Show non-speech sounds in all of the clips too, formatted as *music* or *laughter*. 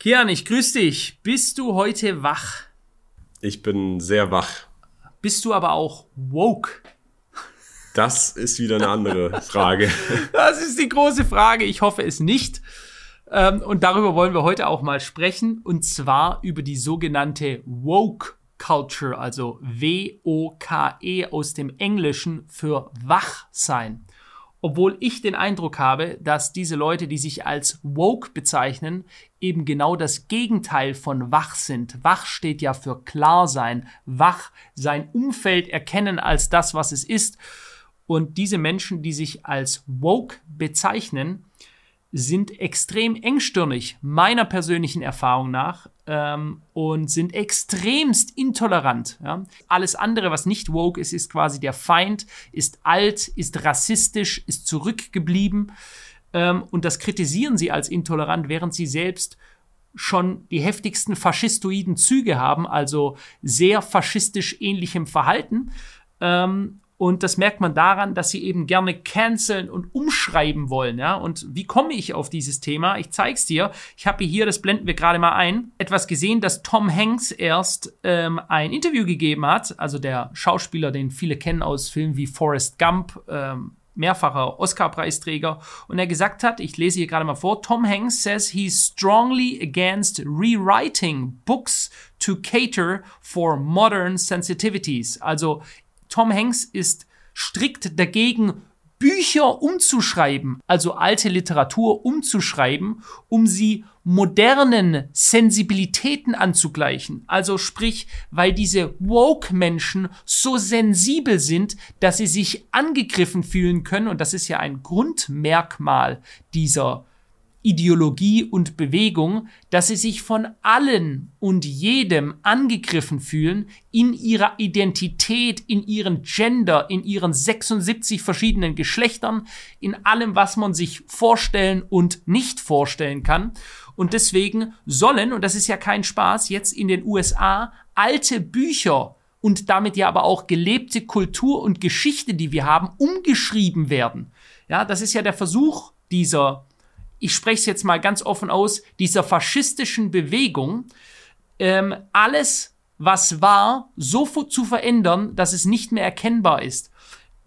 Kian, ich grüße dich. Bist du heute wach? Ich bin sehr wach. Bist du aber auch woke? Das ist wieder eine andere Frage. *laughs* Das ist die große Frage. Ich hoffe es nicht. Ähm, und darüber wollen wir heute auch mal sprechen. Und zwar über die sogenannte Woke Culture, also W-O-K-E aus dem Englischen für Wachsein obwohl ich den Eindruck habe, dass diese Leute, die sich als woke bezeichnen, eben genau das Gegenteil von wach sind. Wach steht ja für klar sein, wach sein Umfeld erkennen als das, was es ist. Und diese Menschen, die sich als woke bezeichnen, sind extrem engstirnig, meiner persönlichen Erfahrung nach, ähm, und sind extremst intolerant. Ja? Alles andere, was nicht woke ist, ist quasi der Feind, ist alt, ist rassistisch, ist zurückgeblieben. Ähm, und das kritisieren sie als intolerant, während sie selbst schon die heftigsten faschistoiden Züge haben, also sehr faschistisch ähnlichem Verhalten. Ähm, und das merkt man daran, dass sie eben gerne canceln und umschreiben wollen. Ja? Und wie komme ich auf dieses Thema? Ich zeige es dir. Ich habe hier, das blenden wir gerade mal ein, etwas gesehen, dass Tom Hanks erst ähm, ein Interview gegeben hat. Also der Schauspieler, den viele kennen aus Filmen wie Forrest Gump, ähm, mehrfacher Oscar-Preisträger. Und er gesagt hat, ich lese hier gerade mal vor, Tom Hanks says he's strongly against rewriting books to cater for modern sensitivities. Also Tom Hanks ist strikt dagegen, Bücher umzuschreiben, also alte Literatur umzuschreiben, um sie modernen Sensibilitäten anzugleichen. Also sprich, weil diese Woke-Menschen so sensibel sind, dass sie sich angegriffen fühlen können. Und das ist ja ein Grundmerkmal dieser Ideologie und Bewegung, dass sie sich von allen und jedem angegriffen fühlen in ihrer Identität, in ihren Gender, in ihren 76 verschiedenen Geschlechtern, in allem, was man sich vorstellen und nicht vorstellen kann. Und deswegen sollen, und das ist ja kein Spaß, jetzt in den USA alte Bücher und damit ja aber auch gelebte Kultur und Geschichte, die wir haben, umgeschrieben werden. Ja, das ist ja der Versuch dieser ich spreche es jetzt mal ganz offen aus, dieser faschistischen Bewegung, ähm, alles, was war, so zu verändern, dass es nicht mehr erkennbar ist.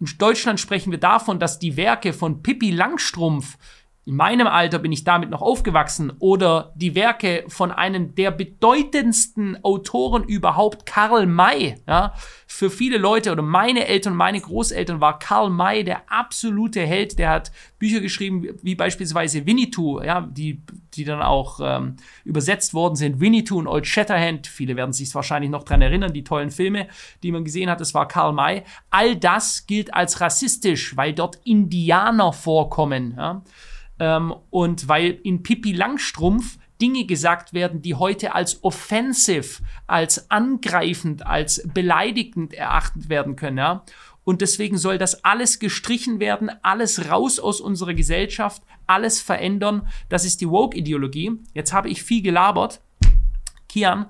In Deutschland sprechen wir davon, dass die Werke von Pippi Langstrumpf in meinem Alter bin ich damit noch aufgewachsen oder die Werke von einem der bedeutendsten Autoren überhaupt, Karl May. Ja, für viele Leute oder meine Eltern, meine Großeltern war Karl May der absolute Held. Der hat Bücher geschrieben wie beispielsweise Winnetou, ja, die, die dann auch ähm, übersetzt worden sind. Winnetou und Old Shatterhand. Viele werden sich wahrscheinlich noch dran erinnern, die tollen Filme, die man gesehen hat. Das war Karl May. All das gilt als rassistisch, weil dort Indianer vorkommen. Ja. Ähm, und weil in Pippi Langstrumpf Dinge gesagt werden, die heute als offensive, als angreifend, als beleidigend erachtet werden können. Ja? Und deswegen soll das alles gestrichen werden, alles raus aus unserer Gesellschaft, alles verändern. Das ist die Woke-Ideologie. Jetzt habe ich viel gelabert. Kian,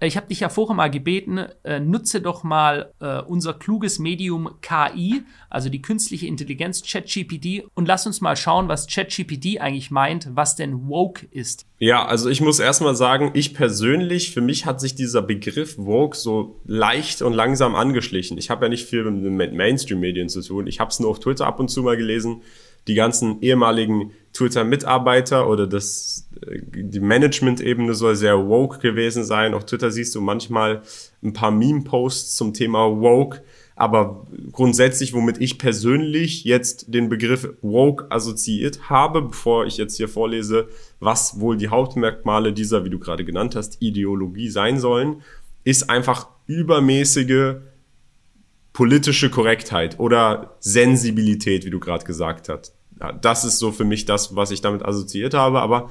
ich habe dich ja vorher mal gebeten, äh, nutze doch mal äh, unser kluges Medium KI, also die künstliche Intelligenz ChatGPT, und lass uns mal schauen, was ChatGPT eigentlich meint, was denn woke ist. Ja, also ich muss erstmal sagen, ich persönlich, für mich hat sich dieser Begriff woke so leicht und langsam angeschlichen. Ich habe ja nicht viel mit Mainstream-Medien zu tun. Ich habe es nur auf Twitter ab und zu mal gelesen die ganzen ehemaligen Twitter-Mitarbeiter oder das, äh, die Management-Ebene soll sehr woke gewesen sein. Auf Twitter siehst du manchmal ein paar Meme-Posts zum Thema woke. Aber grundsätzlich, womit ich persönlich jetzt den Begriff woke assoziiert habe, bevor ich jetzt hier vorlese, was wohl die Hauptmerkmale dieser, wie du gerade genannt hast, Ideologie sein sollen, ist einfach übermäßige politische Korrektheit oder Sensibilität, wie du gerade gesagt hast. Das ist so für mich das, was ich damit assoziiert habe. Aber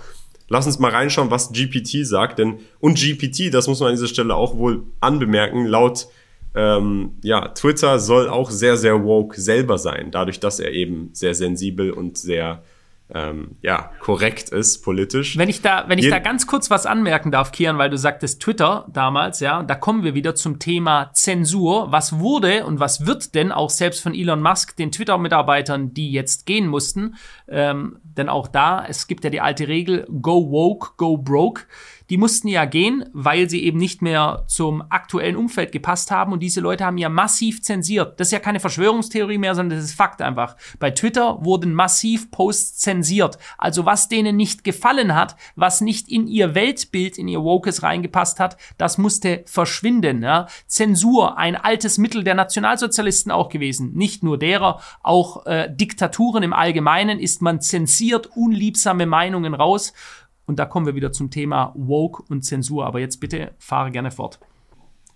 lass uns mal reinschauen, was GPT sagt. Denn und GPT, das muss man an dieser Stelle auch wohl anbemerken, laut ähm, ja, Twitter soll auch sehr, sehr woke selber sein, dadurch, dass er eben sehr sensibel und sehr ähm, ja, korrekt ist politisch. Wenn ich da, wenn ich da ganz kurz was anmerken darf, Kian, weil du sagtest Twitter damals, ja, da kommen wir wieder zum Thema Zensur. Was wurde und was wird denn auch selbst von Elon Musk den Twitter-Mitarbeitern, die jetzt gehen mussten, ähm, denn auch da, es gibt ja die alte Regel, go woke, go broke die mussten ja gehen, weil sie eben nicht mehr zum aktuellen Umfeld gepasst haben und diese Leute haben ja massiv zensiert. Das ist ja keine Verschwörungstheorie mehr, sondern das ist Fakt einfach. Bei Twitter wurden massiv Posts zensiert. Also was denen nicht gefallen hat, was nicht in ihr Weltbild, in ihr Wokes reingepasst hat, das musste verschwinden. Ja? Zensur, ein altes Mittel der Nationalsozialisten auch gewesen. Nicht nur derer, auch äh, Diktaturen im Allgemeinen ist man zensiert unliebsame Meinungen raus. Und da kommen wir wieder zum Thema Woke und Zensur. Aber jetzt bitte fahre gerne fort.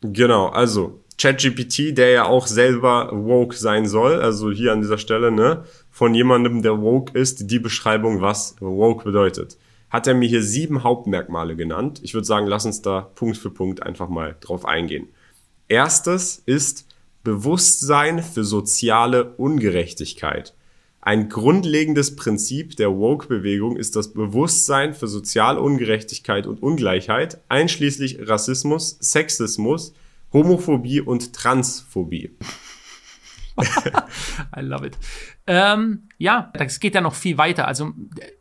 Genau, also ChatGPT, der ja auch selber woke sein soll, also hier an dieser Stelle, ne, von jemandem, der woke ist, die Beschreibung, was woke bedeutet. Hat er mir hier sieben Hauptmerkmale genannt. Ich würde sagen, lass uns da Punkt für Punkt einfach mal drauf eingehen. Erstes ist Bewusstsein für soziale Ungerechtigkeit. Ein grundlegendes Prinzip der Woke-Bewegung ist das Bewusstsein für soziale Ungerechtigkeit und Ungleichheit, einschließlich Rassismus, Sexismus, Homophobie und Transphobie. *laughs* I love it. Ähm, ja, das geht ja noch viel weiter. Also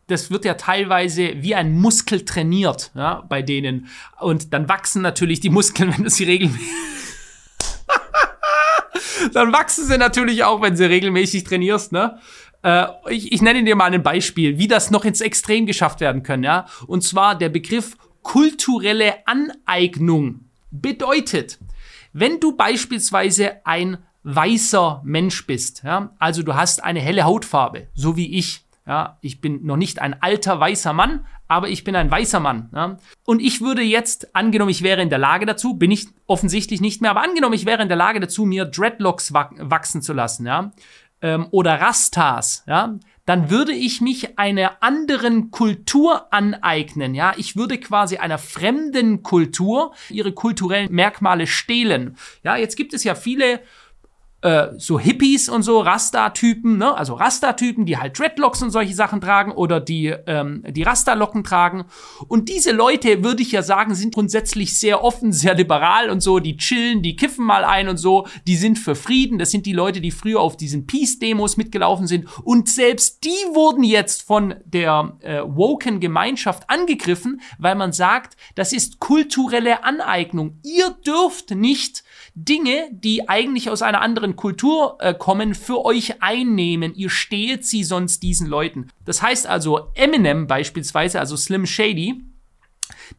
das wird ja teilweise wie ein Muskel trainiert ja, bei denen. Und dann wachsen natürlich die Muskeln, wenn du sie regelmäßig *laughs* dann wachsen sie natürlich auch, wenn sie regelmäßig trainierst, ne? Äh, ich, ich nenne dir mal ein Beispiel, wie das noch ins Extrem geschafft werden kann, ja. Und zwar der Begriff kulturelle Aneignung bedeutet, wenn du beispielsweise ein weißer Mensch bist, ja, also du hast eine helle Hautfarbe, so wie ich, ja, ich bin noch nicht ein alter weißer Mann, aber ich bin ein weißer Mann. Ja? Und ich würde jetzt, angenommen, ich wäre in der Lage dazu, bin ich offensichtlich nicht mehr, aber angenommen, ich wäre in der Lage dazu, mir Dreadlocks wachsen zu lassen, ja, ähm, oder Rastas, ja, dann würde ich mich einer anderen Kultur aneignen, ja. Ich würde quasi einer fremden Kultur ihre kulturellen Merkmale stehlen. Ja, jetzt gibt es ja viele äh, so Hippies und so, Rasta-Typen, ne? also Rasta-Typen, die halt Dreadlocks und solche Sachen tragen oder die, ähm, die Rasta-Locken tragen. Und diese Leute, würde ich ja sagen, sind grundsätzlich sehr offen, sehr liberal und so, die chillen, die kiffen mal ein und so, die sind für Frieden. Das sind die Leute, die früher auf diesen Peace-Demos mitgelaufen sind. Und selbst die wurden jetzt von der äh, woken Gemeinschaft angegriffen, weil man sagt, das ist kulturelle Aneignung. Ihr dürft nicht Dinge, die eigentlich aus einer anderen Kultur äh, kommen, für euch einnehmen. Ihr stehlt sie sonst diesen Leuten. Das heißt also, Eminem beispielsweise, also Slim Shady,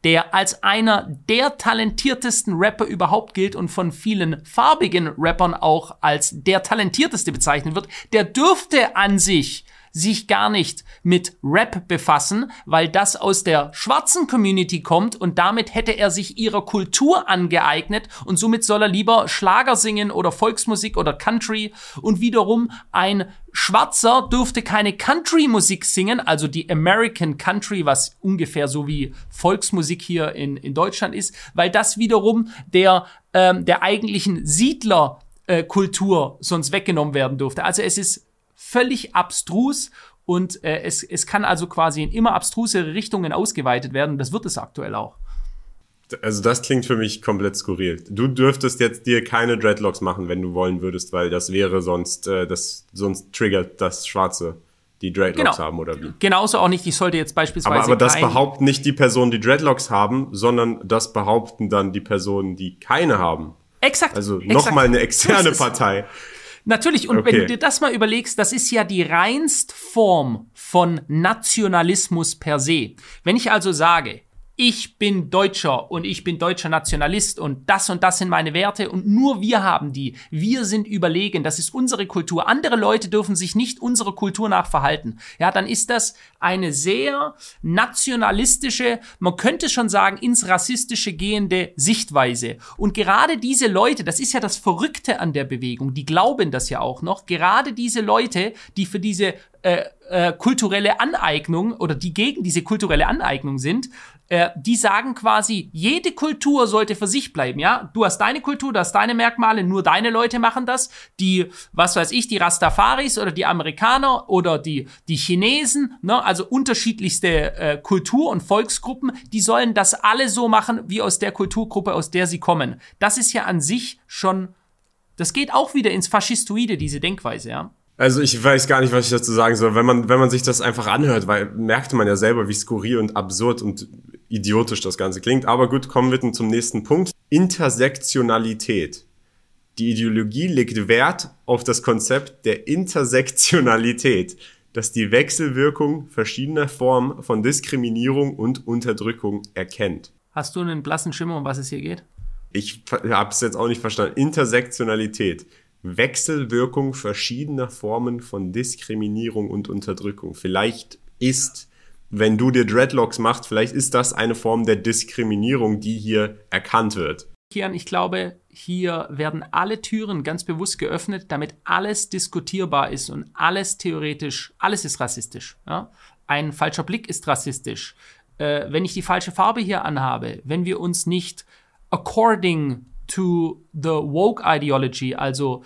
der als einer der talentiertesten Rapper überhaupt gilt und von vielen farbigen Rappern auch als der talentierteste bezeichnet wird, der dürfte an sich sich gar nicht mit Rap befassen, weil das aus der schwarzen Community kommt und damit hätte er sich ihrer Kultur angeeignet und somit soll er lieber Schlager singen oder Volksmusik oder Country und wiederum ein Schwarzer dürfte keine Country-Musik singen, also die American Country, was ungefähr so wie Volksmusik hier in, in Deutschland ist, weil das wiederum der, ähm, der eigentlichen Siedlerkultur äh, sonst weggenommen werden dürfte. Also es ist völlig abstrus und äh, es, es kann also quasi in immer abstrusere Richtungen ausgeweitet werden. Das wird es aktuell auch. Also das klingt für mich komplett skurril. Du dürftest jetzt dir keine Dreadlocks machen, wenn du wollen würdest, weil das wäre sonst, äh, das sonst triggert das Schwarze, die Dreadlocks genau. haben oder wie. Genauso auch nicht. Ich sollte jetzt beispielsweise. Aber, aber das behaupten nicht die Personen, die Dreadlocks haben, sondern das behaupten dann die Personen, die keine haben. Exakt. Also nochmal eine externe Partei. Natürlich, und okay. wenn du dir das mal überlegst, das ist ja die reinst Form von Nationalismus per se. Wenn ich also sage, ich bin Deutscher und ich bin deutscher Nationalist und das und das sind meine Werte und nur wir haben die. Wir sind überlegen, das ist unsere Kultur. Andere Leute dürfen sich nicht unserer Kultur nach verhalten. Ja, dann ist das eine sehr nationalistische, man könnte schon sagen, ins rassistische gehende Sichtweise. Und gerade diese Leute, das ist ja das Verrückte an der Bewegung, die glauben das ja auch noch, gerade diese Leute, die für diese äh, äh, kulturelle Aneignung oder die gegen diese kulturelle Aneignung sind, Äh, die sagen quasi, jede Kultur sollte für sich bleiben, ja. Du hast deine Kultur, du hast deine Merkmale, nur deine Leute machen das. Die, was weiß ich, die Rastafaris oder die Amerikaner oder die, die Chinesen, ne, also unterschiedlichste äh, Kultur- und Volksgruppen, die sollen das alle so machen, wie aus der Kulturgruppe, aus der sie kommen. Das ist ja an sich schon, das geht auch wieder ins Faschistoide, diese Denkweise, ja. Also ich weiß gar nicht, was ich dazu sagen soll. Wenn man, wenn man sich das einfach anhört, weil merkte man ja selber, wie skurril und absurd und idiotisch das Ganze klingt. Aber gut, kommen wir zum nächsten Punkt. Intersektionalität. Die Ideologie legt Wert auf das Konzept der Intersektionalität, das die Wechselwirkung verschiedener Formen von Diskriminierung und Unterdrückung erkennt. Hast du einen blassen Schimmer, um was es hier geht? Ich habe es jetzt auch nicht verstanden. Intersektionalität. Wechselwirkung verschiedener Formen von Diskriminierung und Unterdrückung. Vielleicht ist, wenn du dir Dreadlocks machst, vielleicht ist das eine Form der Diskriminierung, die hier erkannt wird. Kian, ich glaube, hier werden alle Türen ganz bewusst geöffnet, damit alles diskutierbar ist und alles theoretisch, alles ist rassistisch. Ja? Ein falscher Blick ist rassistisch. Äh, wenn ich die falsche Farbe hier anhabe, wenn wir uns nicht according to the woke ideology, also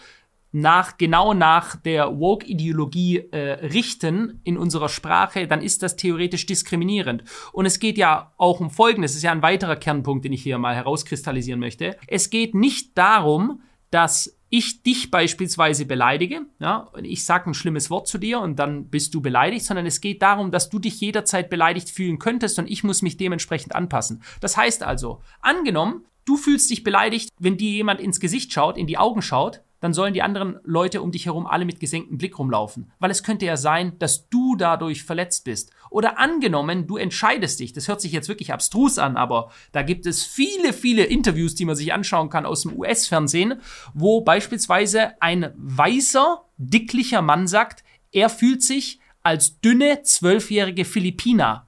nach, genau nach der Woke-Ideologie äh, richten in unserer Sprache, dann ist das theoretisch diskriminierend. Und es geht ja auch um Folgendes, das ist ja ein weiterer Kernpunkt, den ich hier mal herauskristallisieren möchte. Es geht nicht darum, dass ich dich beispielsweise beleidige, ja, und ich sage ein schlimmes Wort zu dir und dann bist du beleidigt, sondern es geht darum, dass du dich jederzeit beleidigt fühlen könntest und ich muss mich dementsprechend anpassen. Das heißt also, angenommen, du fühlst dich beleidigt, wenn dir jemand ins Gesicht schaut, in die Augen schaut, dann sollen die anderen Leute um dich herum alle mit gesenktem Blick rumlaufen. Weil es könnte ja sein, dass du dadurch verletzt bist. Oder angenommen, du entscheidest dich, das hört sich jetzt wirklich abstrus an, aber da gibt es viele, viele Interviews, die man sich anschauen kann aus dem US-Fernsehen, wo beispielsweise ein weißer, dicklicher Mann sagt, er fühlt sich als dünne, zwölfjährige Philippiner.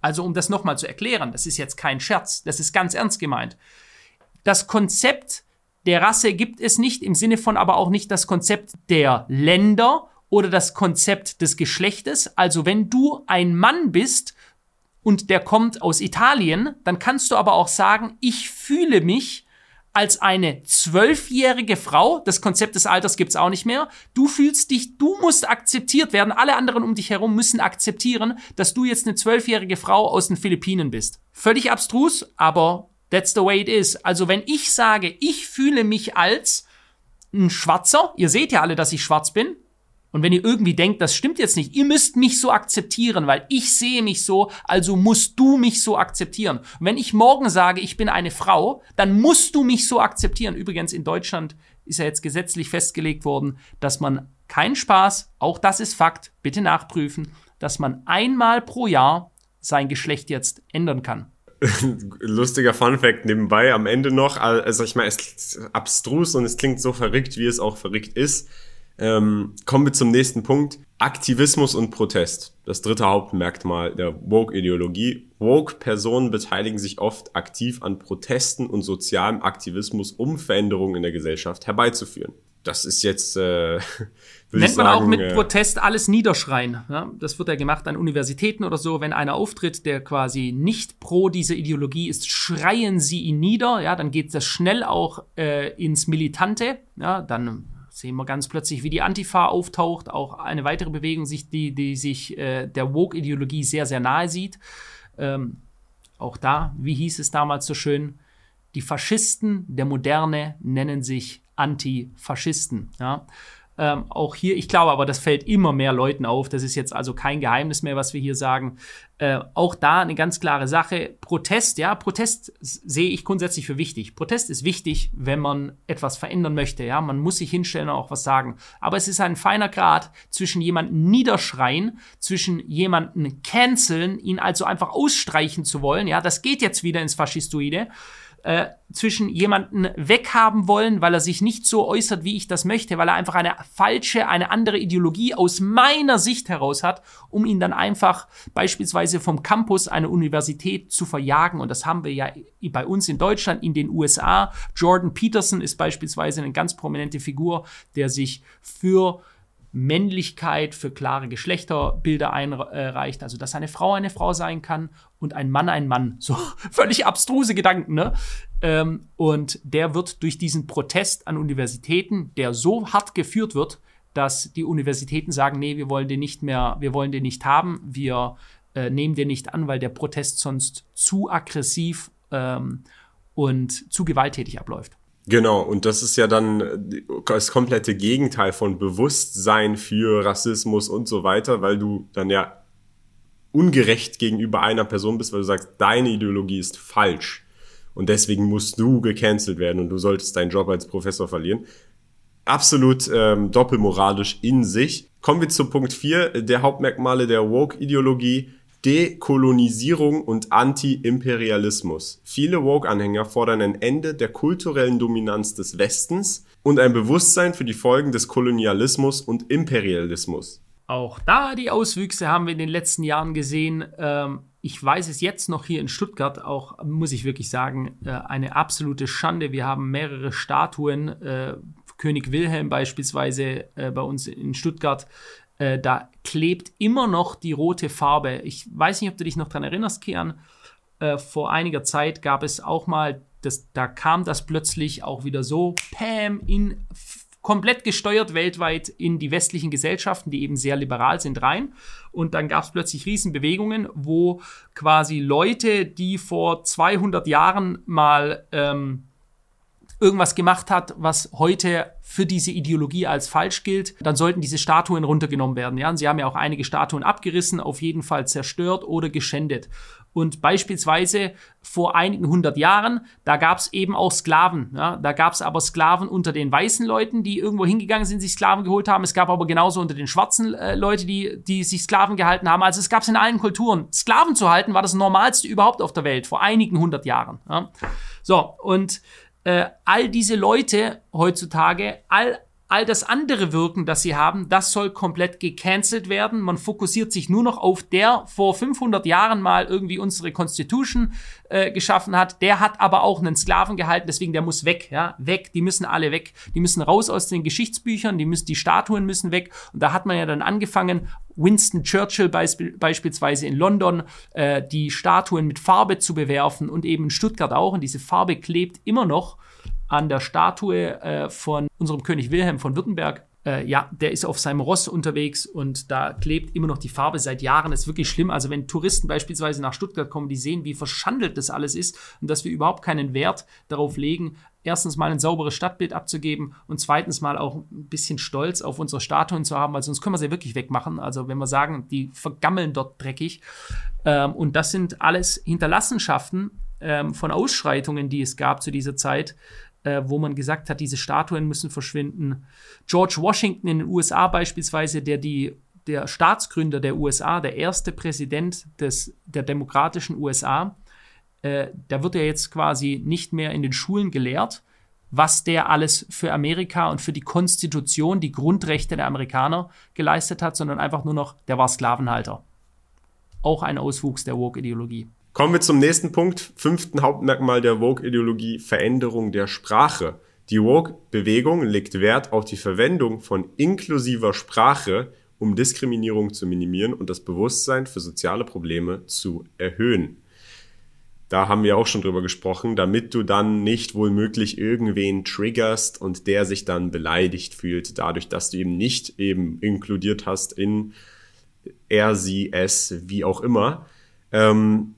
Also um das nochmal zu erklären, das ist jetzt kein Scherz, das ist ganz ernst gemeint das Konzept der Rasse gibt es nicht, im Sinne von aber auch nicht das Konzept der Länder oder das Konzept des Geschlechtes. Also wenn du ein Mann bist und der kommt aus Italien, dann kannst du aber auch sagen, ich fühle mich als eine zwölfjährige Frau, das Konzept des Alters gibt's auch nicht mehr, du fühlst dich, du musst akzeptiert werden, alle anderen um dich herum müssen akzeptieren, dass du jetzt eine zwölfjährige Frau aus den Philippinen bist. Völlig abstrus, aber That's the way it is. Also wenn ich sage, ich fühle mich als ein Schwarzer, ihr seht ja alle, dass ich schwarz bin, und wenn ihr irgendwie denkt, das stimmt jetzt nicht, ihr müsst mich so akzeptieren, weil ich sehe mich so, also musst du mich so akzeptieren. Und wenn ich morgen sage, ich bin eine Frau, dann musst du mich so akzeptieren. Übrigens in Deutschland ist ja jetzt gesetzlich festgelegt worden, dass man keinen Spaß, auch das ist Fakt, bitte nachprüfen, dass man einmal pro Jahr sein Geschlecht jetzt ändern kann. *laughs* lustiger Funfact nebenbei am Ende noch. Also ich meine, es ist abstrus und es klingt so verrückt, wie es auch verrückt ist. Ähm, kommen wir zum nächsten Punkt. Aktivismus und Protest. Das dritte Hauptmerkmal der Woke-Ideologie. Woke-Personen beteiligen sich oft aktiv an Protesten und sozialem Aktivismus, um Veränderungen in der Gesellschaft herbeizuführen das ist jetzt, äh, *laughs* Nennt man sagen, auch mit äh, Protest alles niederschreien. Ja? Das wird ja gemacht an Universitäten oder so. Wenn einer auftritt, der quasi nicht pro diese Ideologie ist, schreien sie ihn nieder. Ja, dann geht das schnell auch äh, ins Militante. Ja, dann sehen wir ganz plötzlich, wie die Antifa auftaucht. Auch eine weitere Bewegung, die, die sich äh, der Woke-Ideologie sehr, sehr nahe sieht. Ähm, auch da, wie hieß es damals so schön, die Faschisten der Moderne nennen sich Antifaschisten. Ja. Ähm, auch hier, ich glaube aber, das fällt immer mehr Leuten auf. Das ist jetzt also kein Geheimnis mehr, was wir hier sagen. Äh, auch da eine ganz klare Sache. Protest, ja, Protest sehe ich grundsätzlich für wichtig. Protest ist wichtig, wenn man etwas verändern möchte. Ja, man muss sich hinstellen und auch was sagen. Aber es ist ein feiner Grad zwischen jemanden niederschreien, zwischen jemanden canceln, ihn also einfach ausstreichen zu wollen. Ja, das geht jetzt wieder ins Faschistoide äh, zwischen jemanden weghaben wollen, weil er sich nicht so äußert, wie ich das möchte, weil er einfach eine falsche, eine andere Ideologie aus meiner Sicht heraus hat, um ihn dann einfach beispielsweise vom Campus einer Universität zu verjagen. Und das haben wir ja bei uns in Deutschland, in den USA. Jordan Peterson ist beispielsweise eine ganz prominente Figur, der sich für Männlichkeit, für klare Geschlechterbilder einreicht, also dass eine Frau eine Frau sein kann und ein Mann ein Mann. So *laughs* völlig abstruse Gedanken, ne? Ähm, und der wird durch diesen Protest an Universitäten, der so hart geführt wird, dass die Universitäten sagen, nee, wir wollen den nicht mehr, wir wollen den nicht haben, wir äh, nehmen den nicht an, weil der Protest sonst zu aggressiv ähm, und zu gewalttätig abläuft. Genau, und das ist ja dann das komplette Gegenteil von Bewusstsein für Rassismus und so weiter, weil du dann ja ungerecht gegenüber einer Person bist, weil du sagst, deine Ideologie ist falsch und deswegen musst du gecancelt werden und du solltest deinen Job als Professor verlieren. Absolut ähm, doppelmoralisch in sich. Kommen wir zu Punkt 4, der Hauptmerkmale der Woke-Ideologie. Dekolonisierung und Anti-Imperialismus. Viele Woke-Anhänger fordern ein Ende der kulturellen Dominanz des Westens und ein Bewusstsein für die Folgen des Kolonialismus und Imperialismus. Auch da die Auswüchse haben wir in den letzten Jahren gesehen. Ähm, ich weiß es jetzt noch hier in Stuttgart, auch muss ich wirklich sagen, äh, eine absolute Schande. Wir haben mehrere Statuen, äh, König Wilhelm beispielsweise äh, bei uns in Stuttgart, äh, da klebt immer noch die rote Farbe. Ich weiß nicht, ob du dich noch daran erinnerst, Kian. Äh, vor einiger Zeit gab es auch mal, das, da kam das plötzlich auch wieder so, Pam, in komplett gesteuert weltweit in die westlichen Gesellschaften, die eben sehr liberal sind, rein. Und dann gab es plötzlich Riesenbewegungen, wo quasi Leute, die vor 200 Jahren mal ähm, irgendwas gemacht hat, was heute für diese Ideologie als falsch gilt, dann sollten diese Statuen runtergenommen werden. Ja, und sie haben ja auch einige Statuen abgerissen, auf jeden Fall zerstört oder geschändet. Und beispielsweise vor einigen hundert Jahren, da gab es eben auch Sklaven. Ja? Da gab es aber Sklaven unter den weißen Leuten, die irgendwo hingegangen sind, sich Sklaven geholt haben. Es gab aber genauso unter den schwarzen äh, Leute, die, die sich Sklaven gehalten haben. Also es gab es in allen Kulturen. Sklaven zu halten war das Normalste überhaupt auf der Welt, vor einigen hundert Jahren. Ja? So, und all diese Leute heutzutage, all, all das andere Wirken, das sie haben, das soll komplett gecancelt werden. Man fokussiert sich nur noch auf der vor 500 Jahren mal irgendwie unsere Constitution äh, geschaffen hat. Der hat aber auch einen Sklaven gehalten, deswegen der muss weg, ja, weg. Die müssen alle weg. Die müssen raus aus den Geschichtsbüchern, die müssen, die Statuen müssen weg. Und da hat man ja dann angefangen, Winston Churchill beisp beispielsweise in London äh, die Statuen mit Farbe zu bewerfen und eben in Stuttgart auch. Und diese Farbe klebt immer noch an der Statue äh, von unserem König Wilhelm von Württemberg. Äh, ja, der ist auf seinem Ross unterwegs und da klebt immer noch die Farbe seit Jahren. Das ist wirklich schlimm. Also wenn Touristen beispielsweise nach Stuttgart kommen, die sehen, wie verschandelt das alles ist und dass wir überhaupt keinen Wert darauf legen, erstens mal ein sauberes Stadtbild abzugeben und zweitens mal auch ein bisschen Stolz auf unsere Statuen zu haben, weil sonst können wir sie wirklich wegmachen. Also wenn wir sagen, die vergammeln dort dreckig. Ähm, und das sind alles Hinterlassenschaften ähm, von Ausschreitungen, die es gab zu dieser Zeit, äh, wo man gesagt hat, diese Statuen müssen verschwinden. George Washington in den USA beispielsweise, der die der Staatsgründer der USA, der erste Präsident des, der demokratischen USA, äh, da wird er jetzt quasi nicht mehr in den Schulen gelehrt, was der alles für Amerika und für die Konstitution, die Grundrechte der Amerikaner geleistet hat, sondern einfach nur noch, der war Sklavenhalter. Auch ein Auswuchs der Woke-Ideologie. Kommen wir zum nächsten Punkt, fünften Hauptmerkmal der Woke-Ideologie, Veränderung der Sprache. Die Woke-Bewegung legt Wert auf die Verwendung von inklusiver Sprache, um Diskriminierung zu minimieren und das Bewusstsein für soziale Probleme zu erhöhen. Da haben wir auch schon drüber gesprochen, damit du dann nicht wohlmöglich irgendwen triggerst und der sich dann beleidigt fühlt, dadurch, dass du eben nicht eben inkludiert hast in er, sie, es, wie auch immer. Ähm,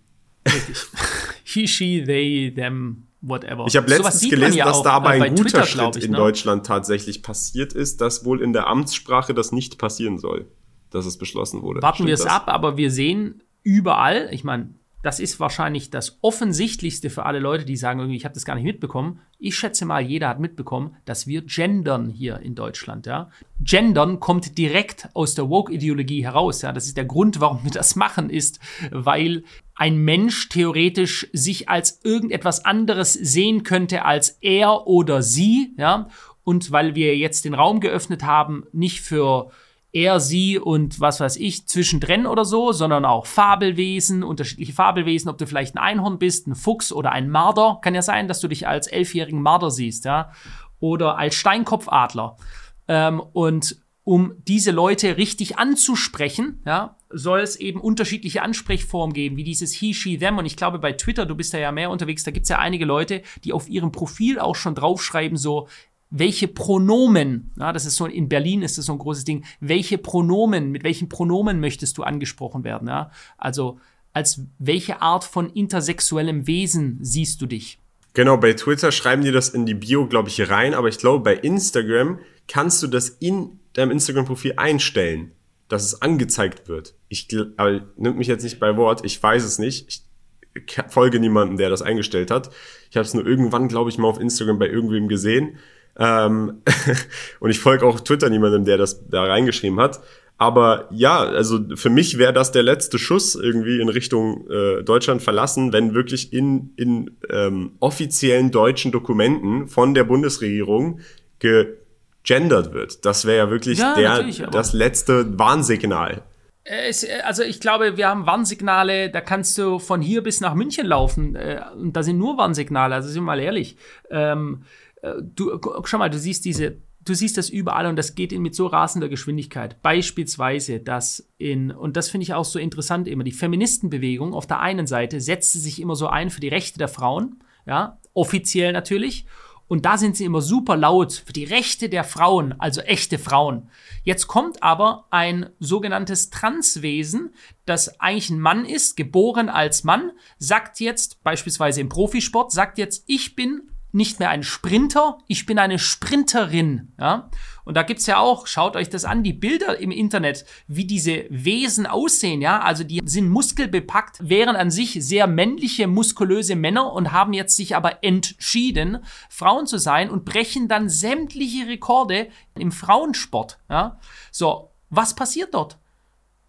*laughs* He, she, they, them, whatever. Ich habe letztens so gelesen, ja dass da aber ein guter Twitter, Schritt ich, in ne? Deutschland tatsächlich passiert ist, dass wohl in der Amtssprache das nicht passieren soll, dass es beschlossen wurde. Warten wir es ab, aber wir sehen überall, ich meine, das ist wahrscheinlich das Offensichtlichste für alle Leute, die sagen, ich habe das gar nicht mitbekommen. Ich schätze mal, jeder hat mitbekommen, dass wir gendern hier in Deutschland. Ja? Gendern kommt direkt aus der Woke-Ideologie heraus. Ja? Das ist der Grund, warum wir das machen, ist, weil ein Mensch theoretisch sich als irgendetwas anderes sehen könnte als er oder sie. Ja? Und weil wir jetzt den Raum geöffnet haben, nicht für er, sie und was weiß ich zwischendrin oder so, sondern auch Fabelwesen, unterschiedliche Fabelwesen, ob du vielleicht ein Einhorn bist, ein Fuchs oder ein Marder. Kann ja sein, dass du dich als elfjährigen Marder siehst, ja. Oder als Steinkopfadler. Ähm, und um diese Leute richtig anzusprechen, ja, soll es eben unterschiedliche Ansprechformen geben, wie dieses he, she, them. Und ich glaube, bei Twitter, du bist da ja mehr unterwegs, da gibt's ja einige Leute, die auf ihrem Profil auch schon draufschreiben, so, welche Pronomen, ja, das ist so, in Berlin ist das so ein großes Ding, welche Pronomen, mit welchen Pronomen möchtest du angesprochen werden, ja? Also, als welche Art von intersexuellem Wesen siehst du dich? Genau, bei Twitter schreiben die das in die Bio, glaube ich, rein, aber ich glaube, bei Instagram kannst du das in deinem Instagram-Profil einstellen, dass es angezeigt wird. Ich aber nimmt mich jetzt nicht bei Wort, ich weiß es nicht. Ich folge niemandem, der das eingestellt hat. Ich habe es nur irgendwann, glaube ich, mal auf Instagram bei irgendwem gesehen. Ähm *laughs* und ich folge auch Twitter niemandem, der das da reingeschrieben hat. Aber ja, also für mich wäre das der letzte Schuss irgendwie in Richtung äh, Deutschland verlassen, wenn wirklich in, in ähm, offiziellen deutschen Dokumenten von der Bundesregierung gegendert wird. Das wäre ja wirklich ja, der, das letzte Warnsignal. Es, also ich glaube, wir haben Warnsignale, da kannst du von hier bis nach München laufen äh, und da sind nur Warnsignale, also sind wir mal ehrlich. Ähm, äh, du, schau mal, du siehst diese du siehst das überall und das geht mit so rasender Geschwindigkeit. Beispielsweise, dass in, und das finde ich auch so interessant immer, die Feministenbewegung auf der einen Seite setzt sich immer so ein für die Rechte der Frauen, ja, offiziell natürlich. Und da sind sie immer super laut für die Rechte der Frauen, also echte Frauen. Jetzt kommt aber ein sogenanntes Transwesen, das eigentlich ein Mann ist, geboren als Mann, sagt jetzt, beispielsweise im Profisport, sagt jetzt, ich bin nicht mehr ein Sprinter, ich bin eine Sprinterin. Ja? Und da gibt's ja auch, schaut euch das an, die Bilder im Internet, wie diese Wesen aussehen. Ja? Also die sind muskelbepackt, wären an sich sehr männliche, muskulöse Männer und haben jetzt sich aber entschieden, Frauen zu sein und brechen dann sämtliche Rekorde im Frauensport. Ja? So, was passiert dort?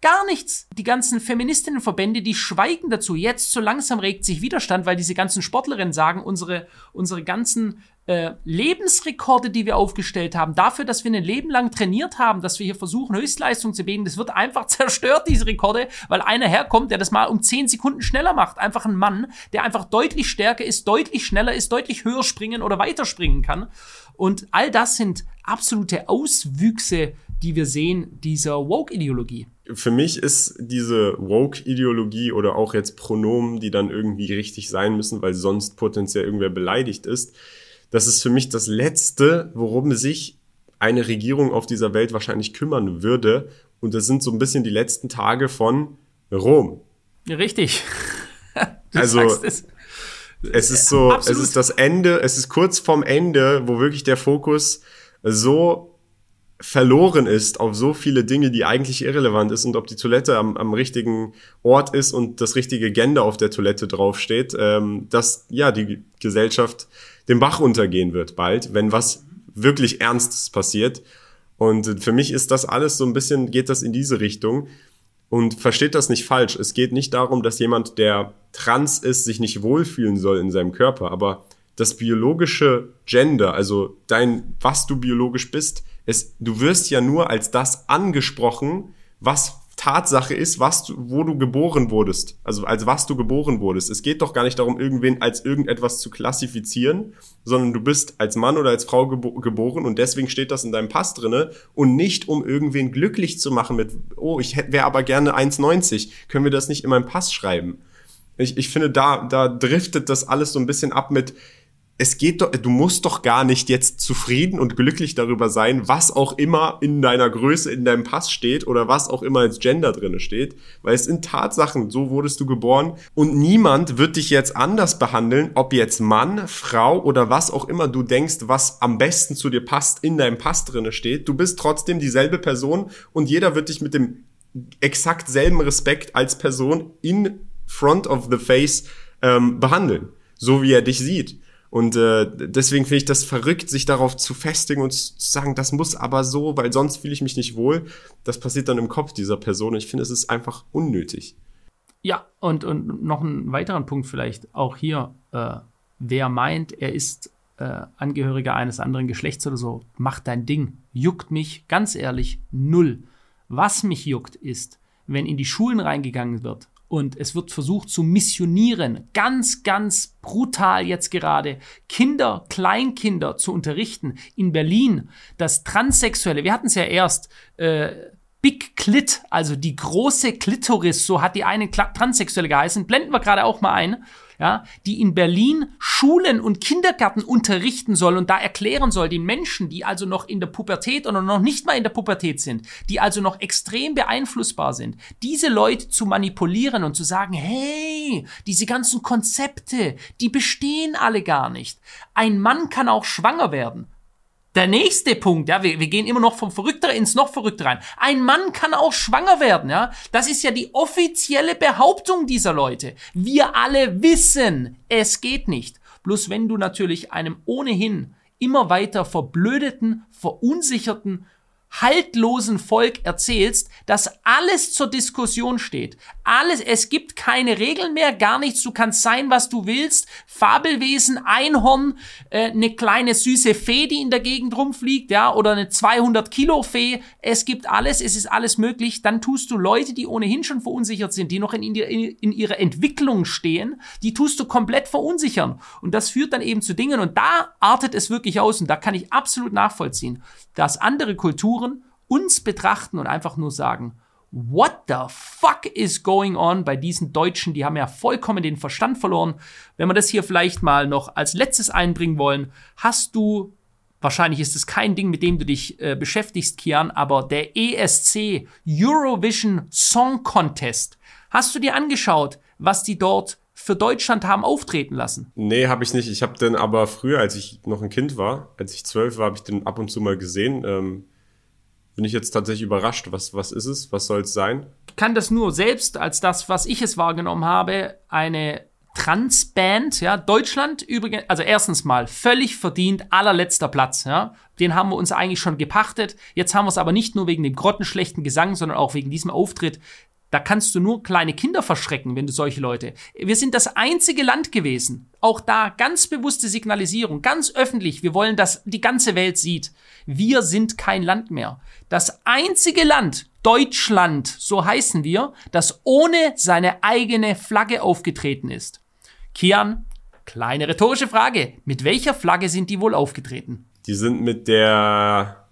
Gar nichts. Die ganzen Feministinnenverbände, die schweigen dazu. Jetzt so langsam regt sich Widerstand, weil diese ganzen Sportlerinnen sagen, unsere, unsere ganzen äh, Lebensrekorde, die wir aufgestellt haben, dafür, dass wir ein Leben lang trainiert haben, dass wir hier versuchen, Höchstleistung zu bewegen, das wird einfach *laughs* zerstört, diese Rekorde, weil einer herkommt, der das mal um 10 Sekunden schneller macht. Einfach ein Mann, der einfach deutlich stärker ist, deutlich schneller ist, deutlich höher springen oder weiterspringen kann. Und all das sind absolute Auswüchse die wir sehen, dieser Woke-Ideologie. Für mich ist diese Woke-Ideologie oder auch jetzt Pronomen, die dann irgendwie richtig sein müssen, weil sonst potenziell irgendwer beleidigt ist, das ist für mich das Letzte, worum sich eine Regierung auf dieser Welt wahrscheinlich kümmern würde. Und das sind so ein bisschen die letzten Tage von Rom. Richtig. *laughs* also es. es ist so, Absolut. es ist das Ende, es ist kurz vorm Ende, wo wirklich der Fokus so verloren ist auf so viele Dinge, die eigentlich irrelevant ist und ob die Toilette am, am richtigen Ort ist und das richtige Gender auf der Toilette draufsteht, ähm, dass ja die Gesellschaft den Bach untergehen wird bald, wenn was wirklich Ernstes passiert. Und für mich ist das alles so ein bisschen, geht das in diese Richtung. Und versteht das nicht falsch. Es geht nicht darum, dass jemand, der trans ist, sich nicht wohlfühlen soll in seinem Körper. Aber das biologische Gender, also dein, was du biologisch bist, es, du wirst ja nur als das angesprochen, was Tatsache ist, was du, wo du geboren wurdest, also als was du geboren wurdest. Es geht doch gar nicht darum, irgendwen als irgendetwas zu klassifizieren, sondern du bist als Mann oder als Frau gebo geboren und deswegen steht das in deinem Pass drinne und nicht um irgendwen glücklich zu machen mit, oh, ich wäre aber gerne 1,90, können wir das nicht in meinem Pass schreiben? Ich, ich finde, da, da driftet das alles so ein bisschen ab mit, es geht doch, du musst doch gar nicht jetzt zufrieden und glücklich darüber sein, was auch immer in deiner Größe, in deinem Pass steht oder was auch immer als Gender drinne steht, weil es sind Tatsachen, so wurdest du geboren und niemand wird dich jetzt anders behandeln, ob jetzt Mann, Frau oder was auch immer du denkst, was am besten zu dir passt, in deinem Pass drinne steht. Du bist trotzdem dieselbe Person und jeder wird dich mit dem exakt selben Respekt als Person in front of the face ähm, behandeln, so wie er dich sieht. Und äh, deswegen finde ich das verrückt, sich darauf zu festigen und zu sagen, das muss aber so, weil sonst fühle ich mich nicht wohl. Das passiert dann im Kopf dieser Person. Ich finde, es ist einfach unnötig. Ja, und, und noch einen weiteren Punkt vielleicht auch hier. Äh, wer meint, er ist äh, Angehöriger eines anderen Geschlechts oder so, macht dein Ding. Juckt mich, ganz ehrlich, null. Was mich juckt, ist, wenn in die Schulen reingegangen wird und es wird versucht zu missionieren, ganz, ganz brutal jetzt gerade, Kinder, Kleinkinder zu unterrichten. In Berlin, das Transsexuelle, wir hatten es ja erst, äh, Big Clit, also die große Klitoris, so hat die eine Transsexuelle geheißen, blenden wir gerade auch mal ein ja, die in Berlin Schulen und Kindergärten unterrichten soll und da erklären soll, den Menschen, die also noch in der Pubertät oder noch nicht mal in der Pubertät sind, die also noch extrem beeinflussbar sind, diese Leute zu manipulieren und zu sagen, hey, diese ganzen Konzepte, die bestehen alle gar nicht. Ein Mann kann auch schwanger werden. Der nächste Punkt, ja, wir, wir gehen immer noch vom Verrückter ins noch Verrückter rein. Ein Mann kann auch schwanger werden, ja. Das ist ja die offizielle Behauptung dieser Leute. Wir alle wissen, es geht nicht. Bloß wenn du natürlich einem ohnehin immer weiter verblödeten, verunsicherten, haltlosen Volk erzählst, dass alles zur Diskussion steht. Alles, es gibt keine Regeln mehr, gar nichts. Du kannst sein, was du willst. Fabelwesen, Einhorn, äh, eine kleine süße Fee, die in der Gegend rumfliegt, ja, oder eine 200 Kilo Fee. Es gibt alles, es ist alles möglich. Dann tust du Leute, die ohnehin schon verunsichert sind, die noch in, in, in ihrer Entwicklung stehen, die tust du komplett verunsichern. Und das führt dann eben zu Dingen. Und da artet es wirklich aus. Und da kann ich absolut nachvollziehen, dass andere Kulturen uns betrachten und einfach nur sagen, What the fuck is going on bei diesen Deutschen? Die haben ja vollkommen den Verstand verloren. Wenn wir das hier vielleicht mal noch als letztes einbringen wollen, hast du, wahrscheinlich ist es kein Ding, mit dem du dich äh, beschäftigst, Kian, aber der ESC Eurovision Song Contest. Hast du dir angeschaut, was die dort für Deutschland haben auftreten lassen? Nee, habe ich nicht. Ich habe den aber früher, als ich noch ein Kind war, als ich zwölf war, habe ich den ab und zu mal gesehen. Ähm bin ich jetzt tatsächlich überrascht. Was, was ist es? Was soll es sein? Ich kann das nur selbst als das, was ich es wahrgenommen habe, eine Transband, ja, Deutschland übrigens, also erstens mal völlig verdient allerletzter Platz, ja. Den haben wir uns eigentlich schon gepachtet. Jetzt haben wir es aber nicht nur wegen dem grottenschlechten Gesang, sondern auch wegen diesem Auftritt. Da kannst du nur kleine Kinder verschrecken, wenn du solche Leute. Wir sind das einzige Land gewesen. Auch da ganz bewusste Signalisierung, ganz öffentlich. Wir wollen, dass die ganze Welt sieht. Wir sind kein Land mehr. Das einzige Land, Deutschland, so heißen wir, das ohne seine eigene Flagge aufgetreten ist. Kian, kleine rhetorische Frage. Mit welcher Flagge sind die wohl aufgetreten? Die sind mit der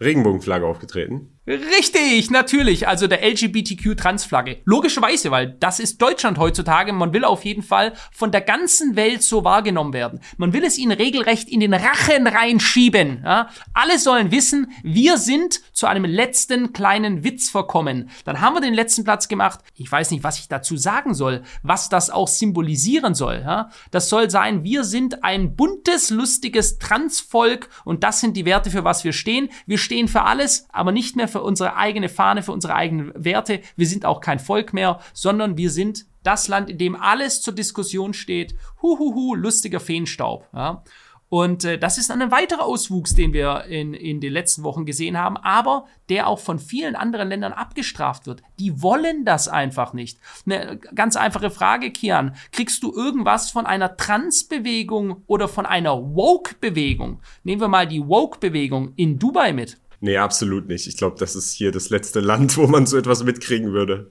Regenbogenflagge aufgetreten. Richtig, natürlich. Also der LGBTQ-Transflagge. Logischerweise, weil das ist Deutschland heutzutage. Man will auf jeden Fall von der ganzen Welt so wahrgenommen werden. Man will es ihnen regelrecht in den Rachen reinschieben. Ja? Alle sollen wissen, wir sind zu einem letzten kleinen Witz verkommen. Dann haben wir den letzten Platz gemacht. Ich weiß nicht, was ich dazu sagen soll, was das auch symbolisieren soll. Ja? Das soll sein, wir sind ein buntes, lustiges Transvolk und das sind die Werte, für was wir stehen. Wir stehen für alles, aber nicht mehr für für unsere eigene Fahne, für unsere eigenen Werte. Wir sind auch kein Volk mehr, sondern wir sind das Land, in dem alles zur Diskussion steht. Huhuhu, lustiger Feenstaub. Ja. Und äh, das ist ein weiterer Auswuchs, den wir in, in den letzten Wochen gesehen haben, aber der auch von vielen anderen Ländern abgestraft wird. Die wollen das einfach nicht. Eine ganz einfache Frage, Kian. Kriegst du irgendwas von einer Transbewegung oder von einer Woke-Bewegung? Nehmen wir mal die Woke-Bewegung in Dubai mit. Nee, absolut nicht. Ich glaube, das ist hier das letzte Land, wo man so etwas mitkriegen würde.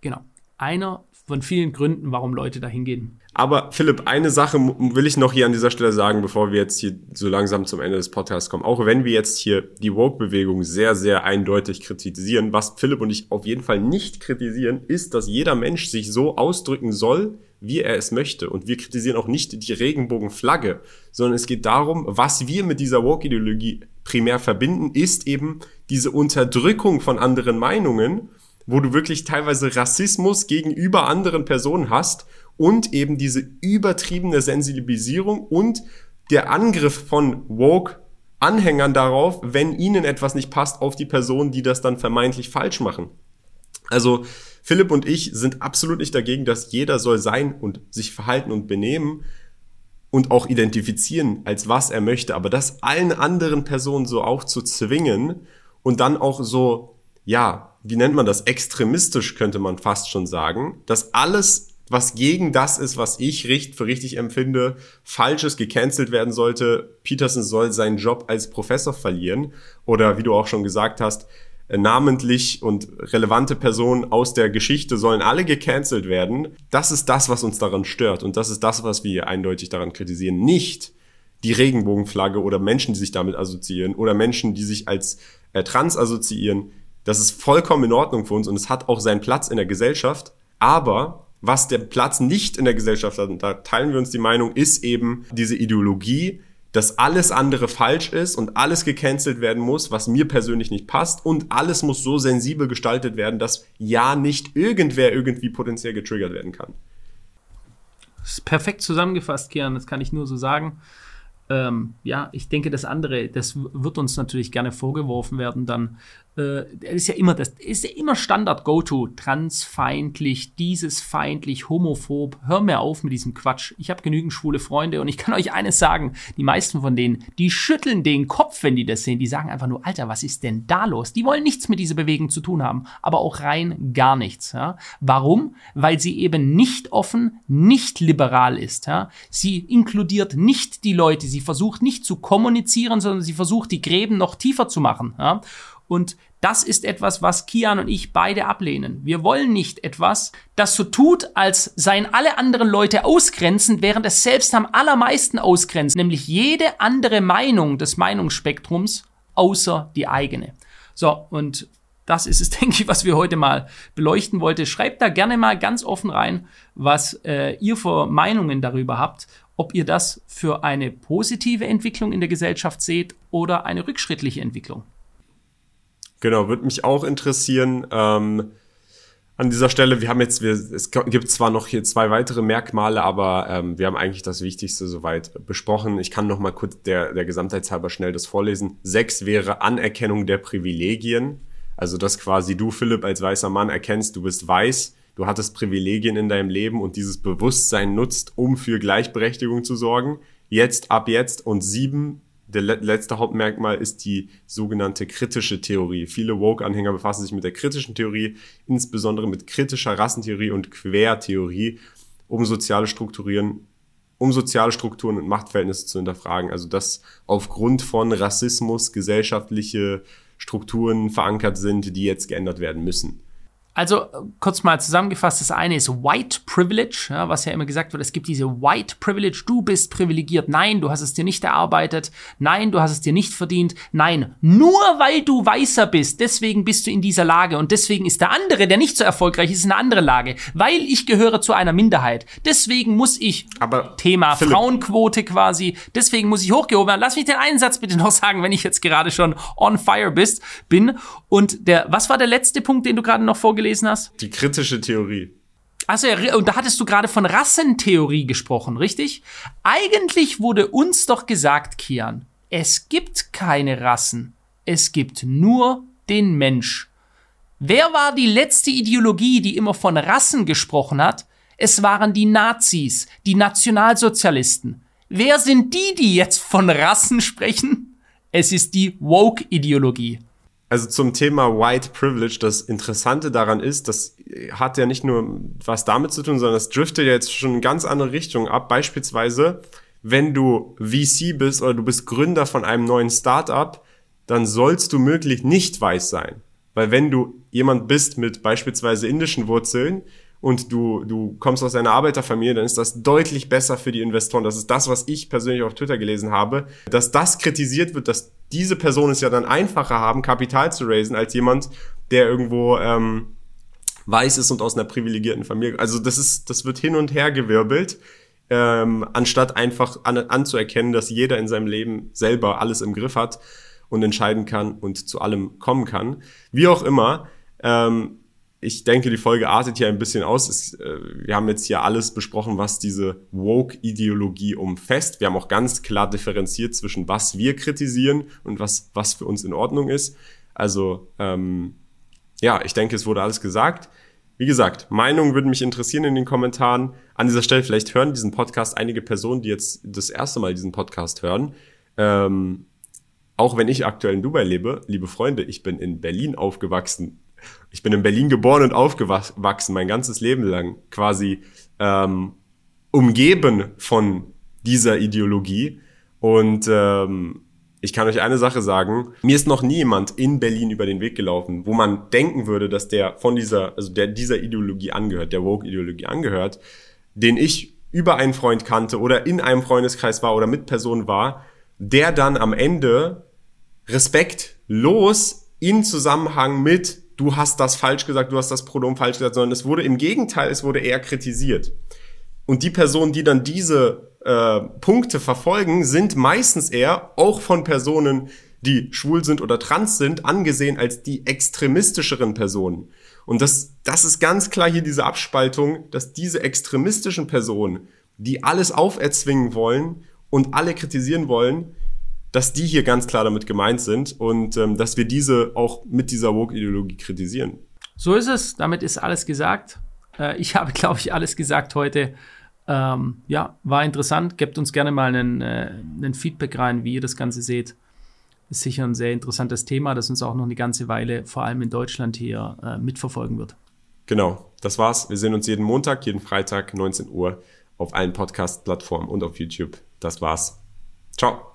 Genau. Einer von vielen Gründen, warum Leute da hingehen. Aber Philipp, eine Sache will ich noch hier an dieser Stelle sagen, bevor wir jetzt hier so langsam zum Ende des Podcasts kommen. Auch wenn wir jetzt hier die Woke-Bewegung sehr, sehr eindeutig kritisieren, was Philipp und ich auf jeden Fall nicht kritisieren, ist, dass jeder Mensch sich so ausdrücken soll, wie er es möchte. Und wir kritisieren auch nicht die Regenbogenflagge, sondern es geht darum, was wir mit dieser Woke-Ideologie primär verbinden, ist eben diese Unterdrückung von anderen Meinungen, wo du wirklich teilweise Rassismus gegenüber anderen Personen hast und eben diese übertriebene Sensibilisierung und der Angriff von Woke Anhängern darauf, wenn ihnen etwas nicht passt, auf die Personen, die das dann vermeintlich falsch machen. Also Philipp und ich sind absolut nicht dagegen, dass jeder soll sein und sich verhalten und benehmen und auch identifizieren, als was er möchte, aber das allen anderen Personen so auch zu zwingen und dann auch so, ja, wie nennt man das, extremistisch könnte man fast schon sagen, dass alles, was gegen das ist, was ich für richtig empfinde, falsches gecancelt werden sollte. Peterson soll seinen Job als Professor verlieren. Oder wie du auch schon gesagt hast, namentlich und relevante Personen aus der Geschichte sollen alle gecancelt werden. Das ist das, was uns daran stört und das ist das, was wir eindeutig daran kritisieren. Nicht die Regenbogenflagge oder Menschen, die sich damit assoziieren oder Menschen, die sich als äh, trans assoziieren. Das ist vollkommen in Ordnung für uns und es hat auch seinen Platz in der Gesellschaft. Aber was der Platz nicht in der Gesellschaft hat, und da teilen wir uns die Meinung, ist eben diese Ideologie, dass alles andere falsch ist und alles gecancelt werden muss, was mir persönlich nicht passt und alles muss so sensibel gestaltet werden, dass ja nicht irgendwer irgendwie potenziell getriggert werden kann. Das ist perfekt zusammengefasst, Kian, das kann ich nur so sagen ähm, ja, ich denke, das andere, das wird uns natürlich gerne vorgeworfen werden, dann äh, ist ja immer das ist ja immer Standard Go-To, transfeindlich, dieses feindlich, homophob. Hör mir auf mit diesem Quatsch. Ich habe genügend schwule Freunde und ich kann *laughs* euch eines sagen: Die meisten von denen, die schütteln den Kopf, wenn die das sehen. Die sagen einfach nur: Alter, was ist denn da los? Die wollen nichts mit dieser Bewegung zu tun haben, aber auch rein gar nichts. Ja? Warum? Weil sie eben nicht offen, nicht liberal ist. Ja? Sie inkludiert nicht die Leute. Sie versucht nicht zu kommunizieren, sondern sie versucht die Gräben noch tiefer zu machen. Ja? Und das ist etwas, was Kian und ich beide ablehnen. Wir wollen nicht etwas, das so tut, als seien alle anderen Leute ausgrenzend, während es selbst am allermeisten ausgrenzt, nämlich jede andere Meinung des Meinungsspektrums außer die eigene. So, und das ist es, *laughs* denke ich, was wir heute mal beleuchten wollten. Schreibt da gerne mal ganz offen rein, was äh, ihr für Meinungen darüber habt, ob ihr das für eine positive Entwicklung in der Gesellschaft seht oder eine rückschrittliche Entwicklung. Genau, würde mich auch interessieren. Ähm, an dieser Stelle, wir haben jetzt, wir, es gibt zwar noch hier zwei weitere Merkmale, aber ähm, wir haben eigentlich das Wichtigste soweit besprochen. Ich kann noch mal kurz der, der Gesamtheitshalber schnell das vorlesen. Sechs wäre Anerkennung der Privilegien. Also, dass quasi du, Philipp, als weißer Mann erkennst, du bist weiß, du hattest Privilegien in deinem Leben und dieses Bewusstsein nutzt, um für Gleichberechtigung zu sorgen. Jetzt, ab jetzt. Und sieben der letzte Hauptmerkmal ist die sogenannte kritische Theorie. Viele Woke-Anhänger befassen sich mit der kritischen Theorie, insbesondere mit kritischer Rassentheorie und Quertheorie, um soziale Strukturieren, um soziale Strukturen und Machtverhältnisse zu hinterfragen. Also dass aufgrund von Rassismus gesellschaftliche Strukturen verankert sind, die jetzt geändert werden müssen. Also kurz mal zusammengefasst, das eine ist White Privilege, ja, was ja immer gesagt wird, es gibt diese White Privilege, du bist privilegiert, nein, du hast es dir nicht erarbeitet, nein, du hast es dir nicht verdient, nein, nur weil du weißer bist, deswegen bist du in dieser Lage. Und deswegen ist der andere, der nicht so erfolgreich ist, in einer anderen Lage, weil ich gehöre zu einer Minderheit, deswegen muss ich, Aber Thema Philipp. Frauenquote quasi, deswegen muss ich hochgehoben werden. Lass mich den einen Satz bitte noch sagen, wenn ich jetzt gerade schon on fire bist, bin. Und der, was war der letzte Punkt, den du gerade noch vorgelesen hast? Die kritische Theorie. Also ja, und da hattest du gerade von Rassentheorie gesprochen, richtig? Eigentlich wurde uns doch gesagt, Kian, es gibt keine Rassen. Es gibt nur den Mensch. Wer war die letzte Ideologie, die immer von Rassen gesprochen hat? Es waren die Nazis, die Nationalsozialisten. Wer sind die, die jetzt von Rassen sprechen? Es ist die Woke-Ideologie. Also zum Thema White Privilege, das Interessante daran ist, das hat ja nicht nur was damit zu tun, sondern das driftet ja jetzt schon in ganz andere Richtungen ab. Beispielsweise, wenn du VC bist oder du bist Gründer von einem neuen Startup, dann sollst du möglich nicht weiß sein. Weil wenn du jemand bist mit beispielsweise indischen Wurzeln und du, du kommst aus einer Arbeiterfamilie, dann ist das deutlich besser für die Investoren. Das ist das, was ich persönlich auf Twitter gelesen habe, dass das kritisiert wird, dass diese Personen es ja dann einfacher haben, Kapital zu raisen, als jemand, der irgendwo ähm, weiß ist und aus einer privilegierten Familie. Also das ist, das wird hin und her gewirbelt, ähm, anstatt einfach an, anzuerkennen, dass jeder in seinem Leben selber alles im Griff hat und entscheiden kann und zu allem kommen kann. Wie auch immer, ähm, ich denke, die Folge artet hier ein bisschen aus. Es, äh, wir haben jetzt hier alles besprochen, was diese Woke-Ideologie umfasst. Wir haben auch ganz klar differenziert zwischen was wir kritisieren und was, was für uns in Ordnung ist. Also ähm, ja, ich denke, es wurde alles gesagt. Wie gesagt, Meinungen würden mich interessieren in den Kommentaren. An dieser Stelle, vielleicht hören diesen Podcast einige Personen, die jetzt das erste Mal diesen Podcast hören. Ähm, auch wenn ich aktuell in Dubai lebe, liebe Freunde, ich bin in Berlin aufgewachsen ich bin in Berlin geboren und aufgewachsen, mein ganzes Leben lang, quasi ähm, umgeben von dieser Ideologie. Und ähm, Ich kann euch eine Sache sagen. Mir ist noch nie jemand in Berlin über den Weg gelaufen, wo man denken würde, dass der von dieser, also der dieser Ideologie angehört, der Woke-Ideologie angehört, den ich über einen Freund kannte oder in einem Freundeskreis war oder mit Personen war, der dann am Ende respektlos in Zusammenhang mit du hast das falsch gesagt, du hast das Pronomen falsch gesagt, sondern es wurde im Gegenteil, es wurde eher kritisiert. Und die Personen, die dann diese äh, Punkte verfolgen, sind meistens eher auch von Personen, die schwul sind oder trans sind, angesehen als die extremistischeren Personen. Und das, das ist ganz klar hier diese Abspaltung, dass diese extremistischen Personen, die alles auferzwingen wollen und alle kritisieren wollen, dass die hier ganz klar damit gemeint sind und ähm, dass wir diese auch mit dieser Woke-Ideologie kritisieren. So ist es. Damit ist alles gesagt. Äh, ich *laughs* habe, glaube ich, alles gesagt heute. Ähm, ja, war interessant. Gebt uns gerne mal einen, äh, einen Feedback rein, wie ihr das Ganze seht. Ist sicher ein sehr interessantes Thema, das uns auch noch eine ganze Weile, vor allem in Deutschland hier, äh, mitverfolgen wird. Genau, das war's. Wir sehen uns jeden Montag, jeden Freitag, 19 Uhr auf allen Podcast-Plattformen und auf YouTube. Das war's. Ciao.